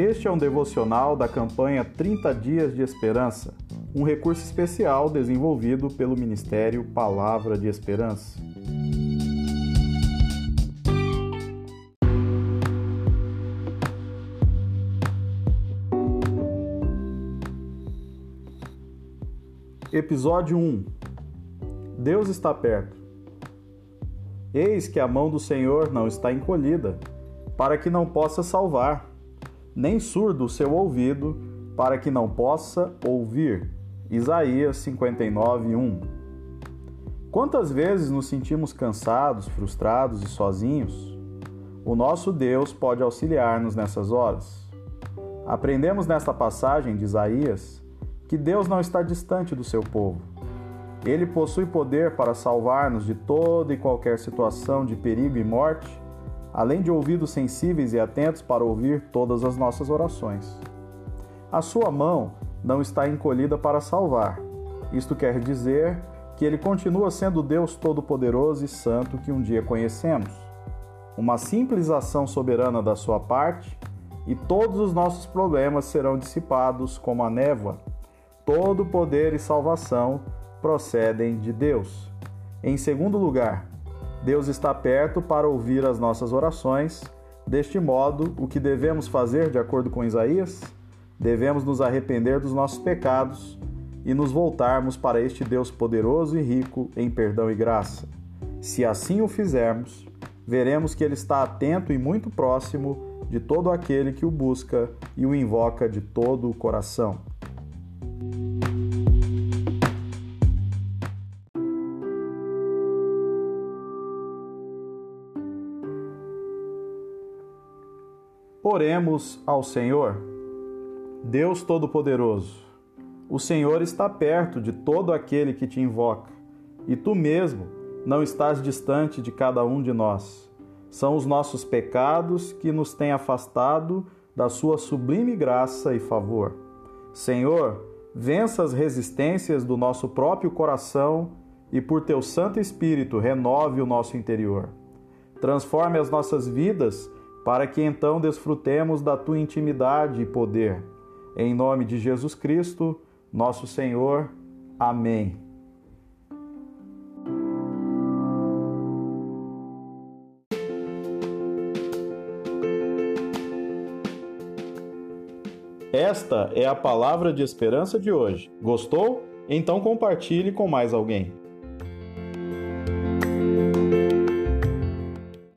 Este é um devocional da campanha 30 Dias de Esperança, um recurso especial desenvolvido pelo Ministério Palavra de Esperança. Episódio 1 Deus está perto. Eis que a mão do Senhor não está encolhida, para que não possa salvar nem surdo o seu ouvido, para que não possa ouvir. Isaías 59, 1. Quantas vezes nos sentimos cansados, frustrados e sozinhos? O nosso Deus pode auxiliar-nos nessas horas. Aprendemos nesta passagem de Isaías que Deus não está distante do seu povo. Ele possui poder para salvar-nos de toda e qualquer situação de perigo e morte além de ouvidos sensíveis e atentos para ouvir todas as nossas orações. A sua mão não está encolhida para salvar. Isto quer dizer que ele continua sendo Deus Todo-Poderoso e Santo que um dia conhecemos. Uma simples ação soberana da sua parte e todos os nossos problemas serão dissipados como a névoa. Todo poder e salvação procedem de Deus. Em segundo lugar, Deus está perto para ouvir as nossas orações. Deste modo, o que devemos fazer, de acordo com Isaías? Devemos nos arrepender dos nossos pecados e nos voltarmos para este Deus poderoso e rico em perdão e graça. Se assim o fizermos, veremos que Ele está atento e muito próximo de todo aquele que o busca e o invoca de todo o coração. Oremos ao Senhor. Deus Todo-Poderoso, o Senhor está perto de todo aquele que te invoca, e tu mesmo não estás distante de cada um de nós. São os nossos pecados que nos têm afastado da sua sublime graça e favor. Senhor, vença as resistências do nosso próprio coração e por teu Santo Espírito renove o nosso interior. Transforme as nossas vidas para que então desfrutemos da tua intimidade e poder. Em nome de Jesus Cristo, nosso Senhor. Amém. Esta é a palavra de esperança de hoje. Gostou? Então compartilhe com mais alguém.